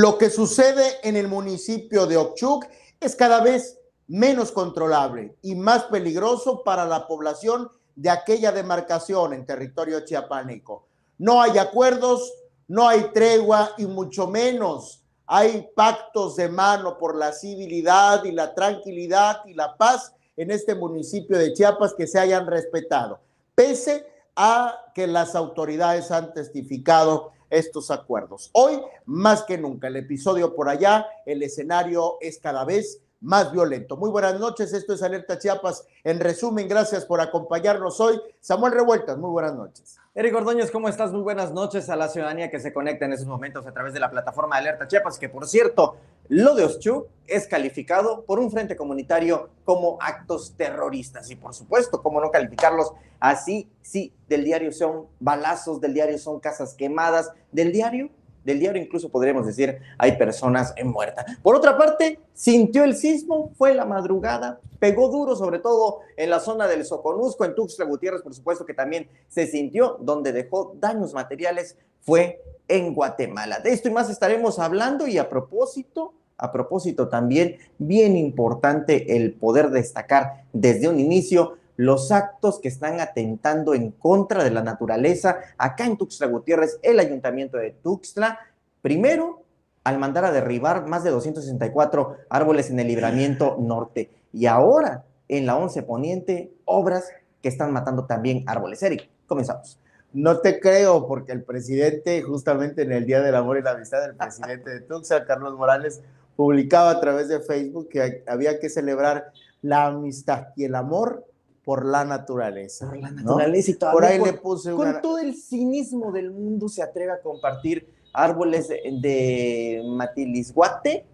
Lo que sucede en el municipio de Ochuc es cada vez menos controlable y más peligroso para la población de aquella demarcación en territorio chiapánico. No hay acuerdos, no hay tregua y mucho menos hay pactos de mano por la civilidad y la tranquilidad y la paz en este municipio de Chiapas que se hayan respetado, pese a que las autoridades han testificado estos acuerdos. Hoy, más que nunca, el episodio por allá, el escenario es cada vez más violento. Muy buenas noches, esto es Alerta Chiapas. En resumen, gracias por acompañarnos hoy. Samuel Revueltas, muy buenas noches. Eric Ordóñez, ¿cómo estás? Muy buenas noches a la ciudadanía que se conecta en esos momentos a través de la plataforma de Alerta Chiapas, que por cierto, lo de Oschú es calificado por un frente comunitario como actos terroristas. Y por supuesto, ¿cómo no calificarlos así? Sí, del diario son balazos, del diario son casas quemadas, del diario del diario incluso podríamos decir hay personas en muerta. Por otra parte, sintió el sismo, fue la madrugada, pegó duro, sobre todo en la zona del Soconusco, en Tuxtla Gutiérrez, por supuesto que también se sintió, donde dejó daños materiales fue en Guatemala. De esto y más estaremos hablando y a propósito, a propósito también, bien importante el poder destacar desde un inicio los actos que están atentando en contra de la naturaleza acá en Tuxtla Gutiérrez, el ayuntamiento de Tuxtla, primero al mandar a derribar más de 264 árboles en el libramiento norte y ahora en la 11 Poniente, obras que están matando también árboles. Eric, comenzamos. No te creo, porque el presidente, justamente en el Día del Amor y la Amistad, el presidente de Tuxtla, Carlos Morales, publicaba a través de Facebook que había que celebrar la amistad y el amor por la naturaleza. Por la naturaleza y todo. Por ahí le puse Con todo el cinismo del mundo se atreve a compartir árboles de, matilisguate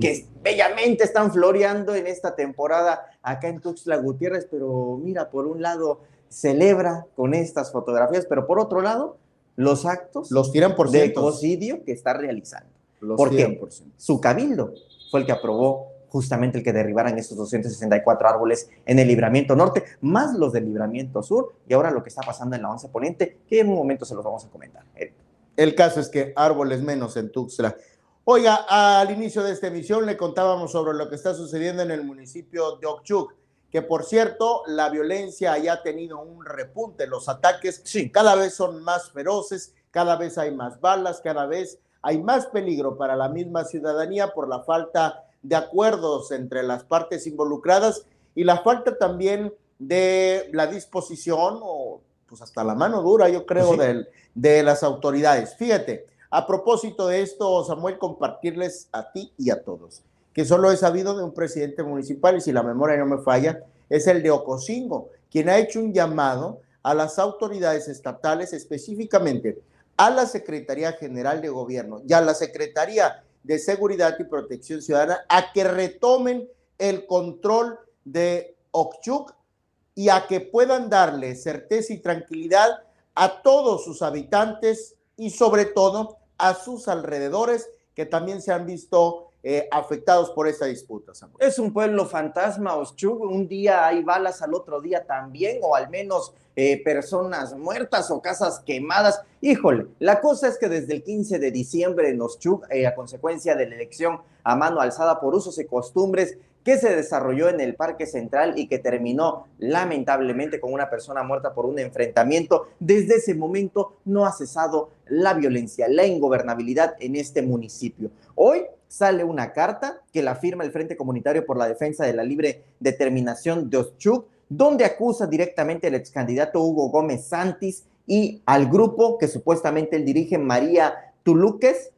que bellamente están floreando en esta temporada acá en Tuxtla Gutiérrez, pero mira, por un lado celebra con estas fotografías, pero por otro lado, los actos los tiran por de ecocidio que está realizando. Los Porque por su cabildo fue el que aprobó justamente el que derribaran estos 264 árboles en el libramiento norte, más los del libramiento sur, y ahora lo que está pasando en la 11 Poniente, que en un momento se los vamos a comentar. El caso es que árboles menos en Tuxtla. Oiga, al inicio de esta emisión le contábamos sobre lo que está sucediendo en el municipio de Okchuk, que por cierto, la violencia haya ha tenido un repunte, los ataques sí. cada vez son más feroces, cada vez hay más balas, cada vez hay más peligro para la misma ciudadanía por la falta de acuerdos entre las partes involucradas y la falta también de la disposición o pues hasta la mano dura, yo creo, de, de las autoridades. Fíjate, a propósito de esto, Samuel, compartirles a ti y a todos, que solo he sabido de un presidente municipal, y si la memoria no me falla, es el de Ocosingo, quien ha hecho un llamado a las autoridades estatales, específicamente a la Secretaría General de Gobierno y a la Secretaría de Seguridad y Protección Ciudadana a que retomen el control de Okchuk y a que puedan darle certeza y tranquilidad a todos sus habitantes y sobre todo a sus alrededores que también se han visto eh, afectados por esta disputa. Samuel. Es un pueblo fantasma, Oschug. Un día hay balas, al otro día también, o al menos eh, personas muertas o casas quemadas. Híjole, la cosa es que desde el 15 de diciembre en Oschug, eh, a consecuencia de la elección a mano alzada por usos y costumbres, que se desarrolló en el Parque Central y que terminó lamentablemente con una persona muerta por un enfrentamiento. Desde ese momento no ha cesado la violencia, la ingobernabilidad en este municipio. Hoy sale una carta que la firma el Frente Comunitario por la Defensa de la Libre Determinación de Oschuk, donde acusa directamente al ex candidato Hugo Gómez Santis y al grupo que supuestamente él dirige, María Tuluques,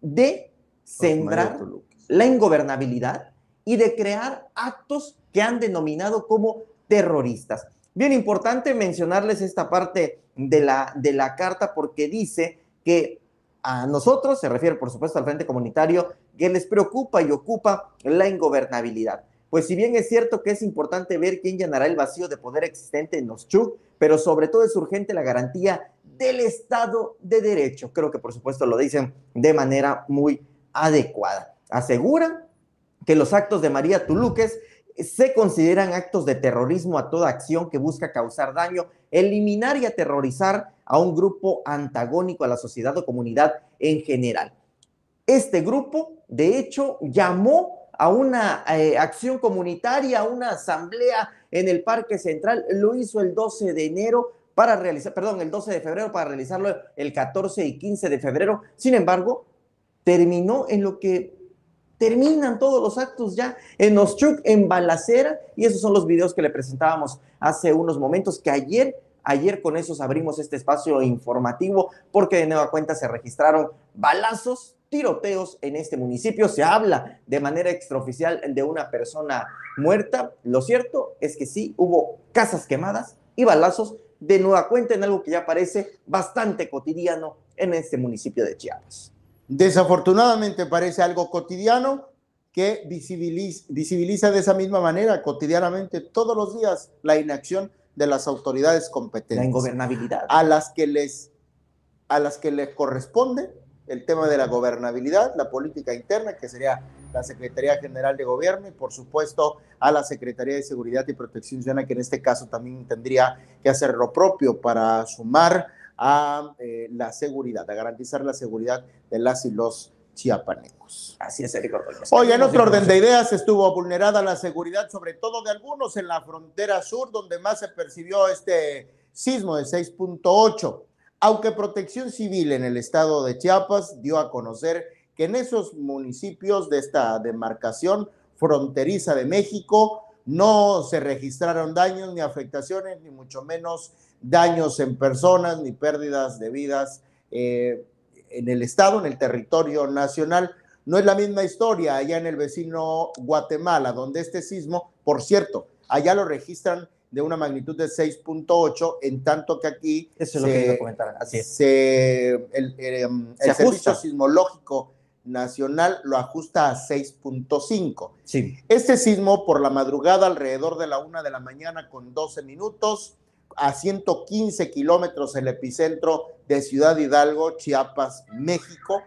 de sembrar la ingobernabilidad y de crear actos que han denominado como terroristas. Bien importante mencionarles esta parte de la, de la carta porque dice que a nosotros, se refiere por supuesto al Frente Comunitario, que les preocupa y ocupa la ingobernabilidad. Pues si bien es cierto que es importante ver quién llenará el vacío de poder existente en los CHUC, pero sobre todo es urgente la garantía del Estado de Derecho. Creo que por supuesto lo dicen de manera muy adecuada. Aseguran que los actos de María Tuluques se consideran actos de terrorismo a toda acción que busca causar daño, eliminar y aterrorizar a un grupo antagónico a la sociedad o comunidad en general. Este grupo, de hecho, llamó a una eh, acción comunitaria, a una asamblea en el Parque Central, lo hizo el 12 de enero para realizar, perdón, el 12 de febrero para realizarlo el 14 y 15 de febrero. Sin embargo, terminó en lo que terminan todos los actos ya en Oschuk, en Balacera, y esos son los videos que le presentábamos hace unos momentos, que ayer, ayer con esos abrimos este espacio informativo, porque de nueva cuenta se registraron balazos, tiroteos en este municipio, se habla de manera extraoficial de una persona muerta, lo cierto es que sí, hubo casas quemadas y balazos de nueva cuenta en algo que ya parece bastante cotidiano en este municipio de Chiapas. Desafortunadamente parece algo cotidiano que visibiliza, visibiliza, de esa misma manera cotidianamente todos los días la inacción de las autoridades competentes. La ingobernabilidad. A las que les, a las que les corresponde el tema de la gobernabilidad, la política interna, que sería la Secretaría General de Gobierno y por supuesto a la Secretaría de Seguridad y Protección Ciudadana, que en este caso también tendría que hacer lo propio para sumar a eh, la seguridad, a garantizar la seguridad de las y los chiapanecos. Así es, Eric Hoy, en otro orden de ideas, estuvo vulnerada la seguridad, sobre todo de algunos en la frontera sur, donde más se percibió este sismo de 6.8. Aunque Protección Civil en el estado de Chiapas dio a conocer que en esos municipios de esta demarcación fronteriza de México no se registraron daños ni afectaciones, ni mucho menos daños en personas ni pérdidas de vidas eh, en el Estado, en el territorio nacional. No es la misma historia allá en el vecino Guatemala, donde este sismo, por cierto, allá lo registran de una magnitud de 6.8, en tanto que aquí Eso es lo que comentar. Así es. el, em, Servicio Sismológico Nacional lo ajusta a 6.5. Sí. Este sismo por la madrugada alrededor de la una de la mañana con 12 minutos a 115 kilómetros el epicentro de Ciudad Hidalgo, Chiapas, México.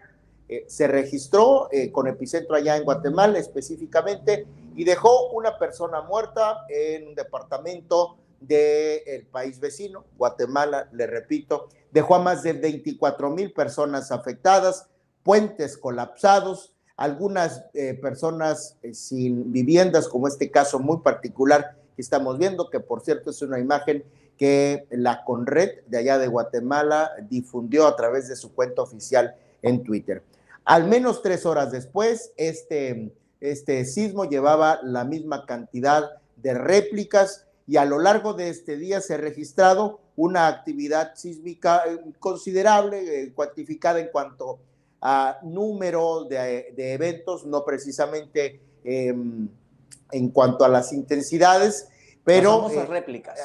Eh, se registró eh, con epicentro allá en Guatemala específicamente y dejó una persona muerta en un departamento del país vecino, Guatemala, le repito, dejó a más de 24 mil personas afectadas, puentes colapsados, algunas eh, personas sin viviendas, como este caso muy particular que estamos viendo, que por cierto es una imagen que la Conred de allá de Guatemala difundió a través de su cuenta oficial en Twitter. Al menos tres horas después, este, este sismo llevaba la misma cantidad de réplicas y a lo largo de este día se ha registrado una actividad sísmica eh, considerable, eh, cuantificada en cuanto a número de, eventos, no precisamente em, en cuanto a las intensidades, pero eh, réplicas.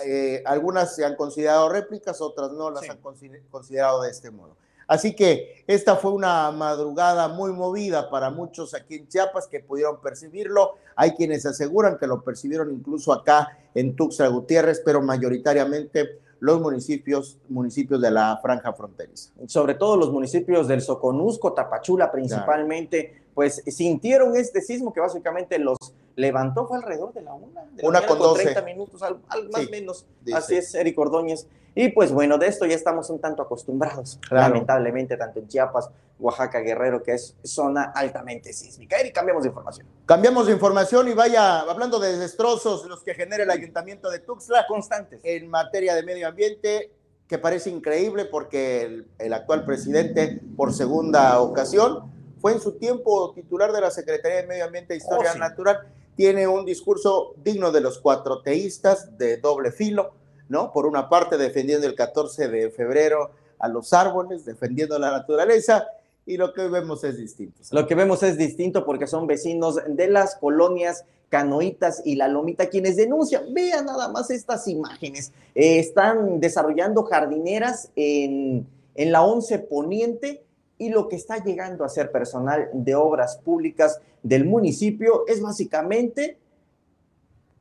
Algunas se han considerado réplicas, otras no las han considerado de este modo. Así que esta fue una madrugada muy movida para muchos aquí en Chiapas que pudieron percibirlo. Hay quienes aseguran que lo percibieron incluso acá en Tuxtla Gutiérrez, pero mayoritariamente los municipios, municipios de la franja fronteriza. Sobre todo los municipios del Soconusco, Tapachula principalmente, pues sintieron este sismo que básicamente los levantó, fue alrededor de la una. De una con, 30 minutos, al, más o menos. Así es, Eric Ordóñez. Y pues bueno, de esto ya estamos un tanto acostumbrados, lamentablemente, tanto en Chiapas, Oaxaca, Guerrero, que es zona altamente sísmica. Eric, cambiamos de información. Cambiamos de información y vaya, hablando de destrozos, los que genera el ayuntamiento de Tuxtla. Constantes. En materia de medio ambiente, que parece increíble porque el, el actual presidente, por segunda ocasión, fue en su tiempo titular de la Secretaría de Medio Ambiente e Historia oh, Natural tiene un discurso digno de los cuatro teístas de doble filo, ¿no? Por una parte defendiendo el 14 de febrero a los árboles, defendiendo la naturaleza, y lo que vemos es distinto. Lo que vemos es distinto porque son vecinos de las colonias Canoitas y La Lomita quienes denuncian. Vean nada más estas imágenes. Eh, están desarrollando jardineras en, en la 11 Poniente y lo que está llegando a ser personal de obras públicas del municipio es básicamente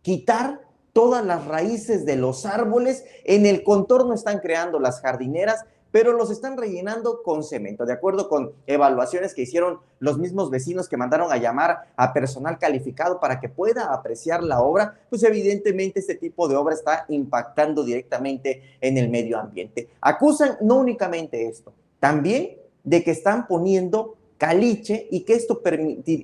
quitar todas las raíces de los árboles. En el contorno están creando las jardineras, pero los están rellenando con cemento, de acuerdo con evaluaciones que hicieron los mismos vecinos que mandaron a llamar a personal calificado para que pueda apreciar la obra, pues evidentemente este tipo de obra está impactando directamente en el medio ambiente. Acusan no únicamente esto, también de que están poniendo caliche y que esto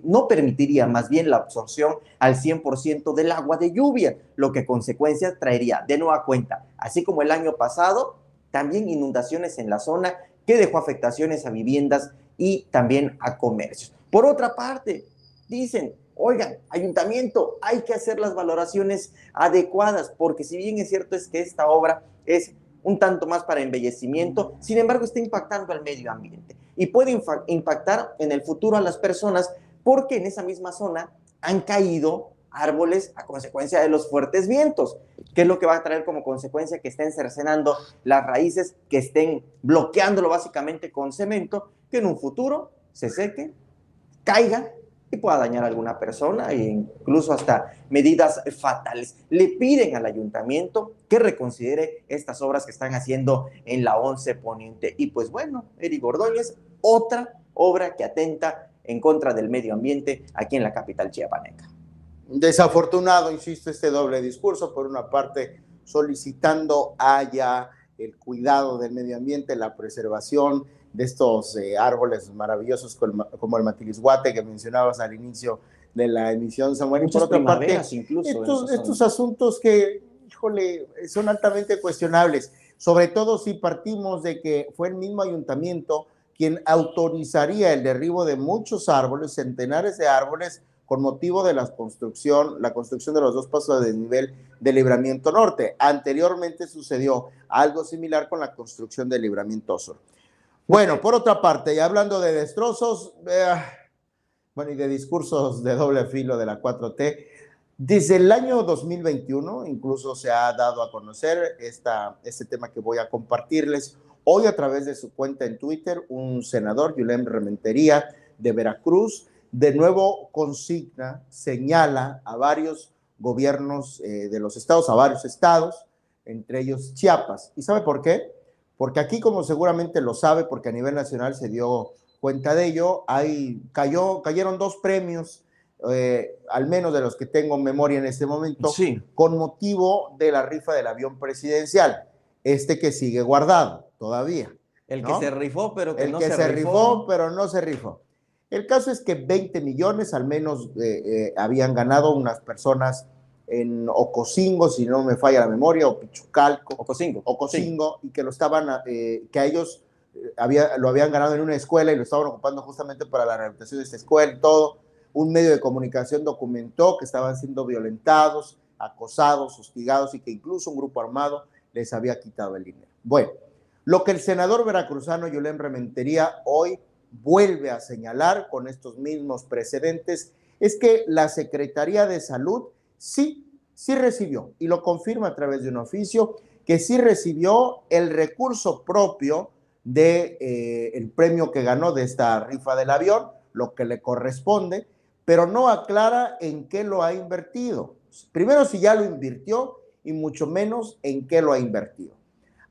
no permitiría más bien la absorción al 100% del agua de lluvia, lo que consecuencia traería de nueva cuenta, así como el año pasado, también inundaciones en la zona que dejó afectaciones a viviendas y también a comercios. Por otra parte, dicen, oigan, ayuntamiento, hay que hacer las valoraciones adecuadas, porque si bien es cierto es que esta obra es un tanto más para embellecimiento, sin embargo está impactando al medio ambiente y puede impactar en el futuro a las personas porque en esa misma zona han caído árboles a consecuencia de los fuertes vientos, que es lo que va a traer como consecuencia que estén cercenando las raíces, que estén bloqueándolo básicamente con cemento, que en un futuro se seque, caiga y pueda dañar a alguna persona e incluso hasta medidas fatales. Le piden al ayuntamiento que reconsidere estas obras que están haciendo en la 11 Poniente. Y pues bueno, Eric Ordóñez, otra obra que atenta en contra del medio ambiente aquí en la capital chiapaneca. Desafortunado, insisto, este doble discurso, por una parte solicitando haya el cuidado del medio ambiente, la preservación, de estos eh, árboles maravillosos como el matilisguate que mencionabas al inicio de la emisión, Samuel. y por otra parte, incluso estos, asuntos que, híjole, son altamente cuestionables, sobre todo si partimos de que fue el mismo ayuntamiento quien autorizaría el derribo de muchos árboles, centenares de árboles, con motivo de la construcción, la construcción de los dos pasos de nivel de libramiento norte. Anteriormente sucedió algo similar con la construcción del libramiento sur. Bueno, por otra parte, y hablando de destrozos, bueno, y de discursos de doble filo de la 4T, desde el año 2021 incluso se ha dado a conocer esta, este tema que voy a compartirles. Hoy a través de su cuenta en Twitter, un senador, Yulem Rementería, de Veracruz, de nuevo consigna, señala a varios gobiernos eh, de los estados, a varios estados, entre ellos Chiapas. ¿Y sabe por qué? Porque aquí, como seguramente lo sabe, porque a nivel nacional se dio cuenta de ello, hay, cayó, cayeron dos premios, eh, al menos de los que tengo memoria en este momento, con motivo de la rifa del avión presidencial, este que sigue guardado todavía. El que se rifó, pero que el no que se, rifó. pero no se rifó. El caso es que 20 millones al menos eh, eh, habían ganado unas personas en Ocosingo, si no me falla la memoria, o Pichucalco. Ocosingo. Ocosingo, y que lo estaban, eh, que a ellos eh, había, lo habían ganado en una escuela y lo estaban ocupando justamente para la rehabilitación de esta escuela y todo. Un medio de comunicación documentó que estaban siendo violentados, acosados, hostigados y que incluso un grupo armado les había quitado el dinero. Bueno, lo que el senador veracruzano Yulem Rementería hoy vuelve a señalar con estos mismos precedentes es que la Secretaría de Salud sí, sí recibió, y lo confirma a través de un oficio, que sí recibió el recurso propio del de, eh, premio que ganó de esta rifa del avión, lo que le corresponde, pero no aclara en qué lo ha invertido. Primero, si ya lo invirtió y mucho menos en qué lo ha invertido.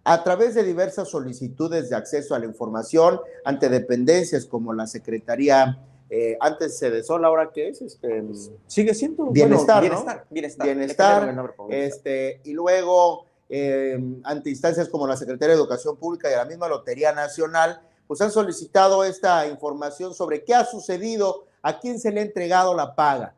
A través de diversas solicitudes de acceso a la información ante dependencias como la Secretaría eh, antes se de Sol, ahora qué es, este, sigue siendo bienestar, bienestar, bienestar, bienestar, este, y luego eh, ante instancias como la Secretaría de Educación Pública y la misma Lotería Nacional, pues han solicitado esta información sobre qué ha sucedido, a quién se le ha entregado la paga.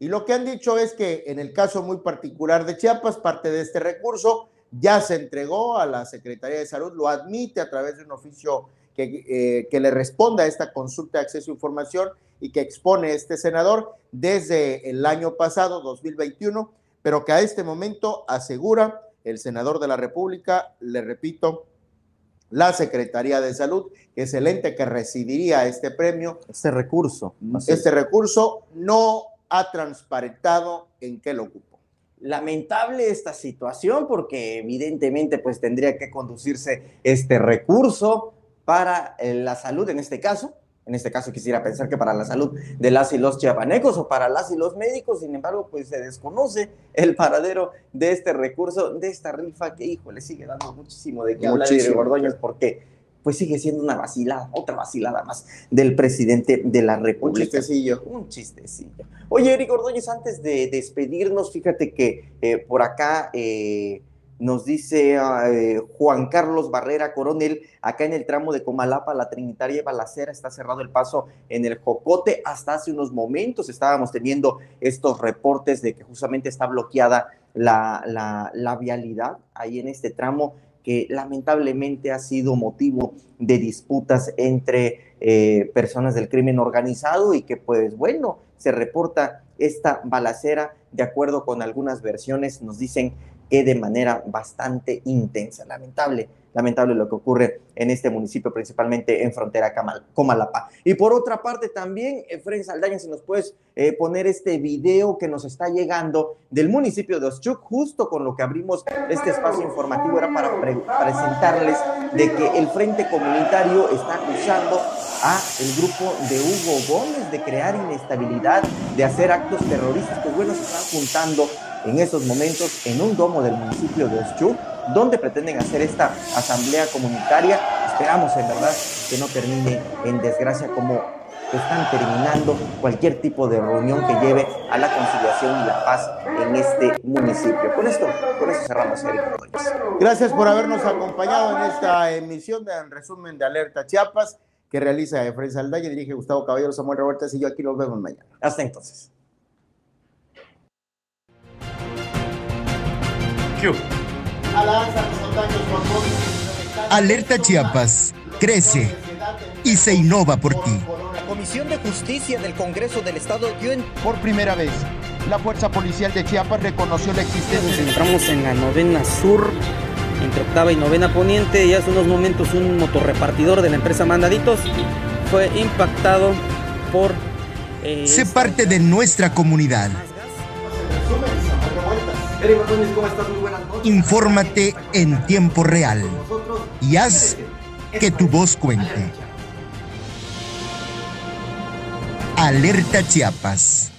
Y lo que han dicho es que en el caso muy particular de Chiapas, parte de este recurso ya se entregó a la Secretaría de Salud, lo admite a través de un oficio eh, que, le responda a esta consulta de acceso a información y que expone este senador desde el año pasado, 2021, pero que a este momento asegura el senador de la República, le repito, la Secretaría de Salud, que es el ente que recibiría este premio. Este recurso. Este recurso no ha transparentado en qué lo ocupó. Lamentable esta situación porque evidentemente pues tendría que conducirse este recurso para eh, la salud en este caso. En este caso quisiera pensar que para la salud de las y los chiapanecos o para las y los médicos, sin embargo, pues se desconoce el paradero de este recurso, de esta rifa que, hijo, le sigue dando muchísimo de qué hablar de Gordoños porque pues sigue siendo una vacilada, otra vacilada más del presidente de la República. Un chistecillo. Un chistecillo. Oye, Eric Ordóñez, antes de despedirnos, fíjate que eh, por acá eh, nos dice eh, Juan Carlos Barrera Coronel, acá en el tramo de Comalapa, la Trinitaria y Balacera, está cerrado el paso en el Jocote. Hasta hace unos momentos estábamos teniendo estos reportes de que justamente está bloqueada la, la, vialidad ahí en este tramo que lamentablemente ha sido motivo de disputas entre eh, personas del crimen organizado y que pues bueno, se reporta esta balacera, de acuerdo con algunas versiones, nos dicen de manera bastante intensa. Lamentable, lamentable lo que ocurre en este municipio, principalmente en frontera Comalapa. Y por otra parte también, Efraín Saldaña, si nos puedes eh, poner este video que nos está llegando del municipio de Oschuk, justo con lo que abrimos este espacio informativo, era para presentarles de que el Frente Comunitario está acusando a el grupo de Hugo Gómez de crear inestabilidad, de hacer actos terroristas, pues bueno, se están juntando en esos momentos en un domo del municipio de Oschuk, donde pretenden hacer esta asamblea comunitaria. Esperamos en verdad que no termine en desgracia como están terminando cualquier tipo de reunión que lleve a la conciliación y la paz en este municipio. Con esto, con eso cerramos, Eric Gracias por habernos acompañado en esta emisión de resumen de Alerta Chiapas que realiza Efraín Saldaña, dirige Gustavo Caballero, Samuel Robertas y yo aquí nos vemos mañana. Hasta entonces. Alerta Chiapas, crece y se innova por ti. La Comisión de Justicia del Congreso del Estado dio en... Por primera vez, la Fuerza Policial de Chiapas reconoció la existencia... Nos encontramos en la novena sur, entre octava y novena poniente, y hace unos momentos un motorrepartidor de la empresa Mandaditos fue impactado por... Eh, se parte de nuestra comunidad. Infórmate en tiempo real y haz que tu voz cuente. Alerta Chiapas.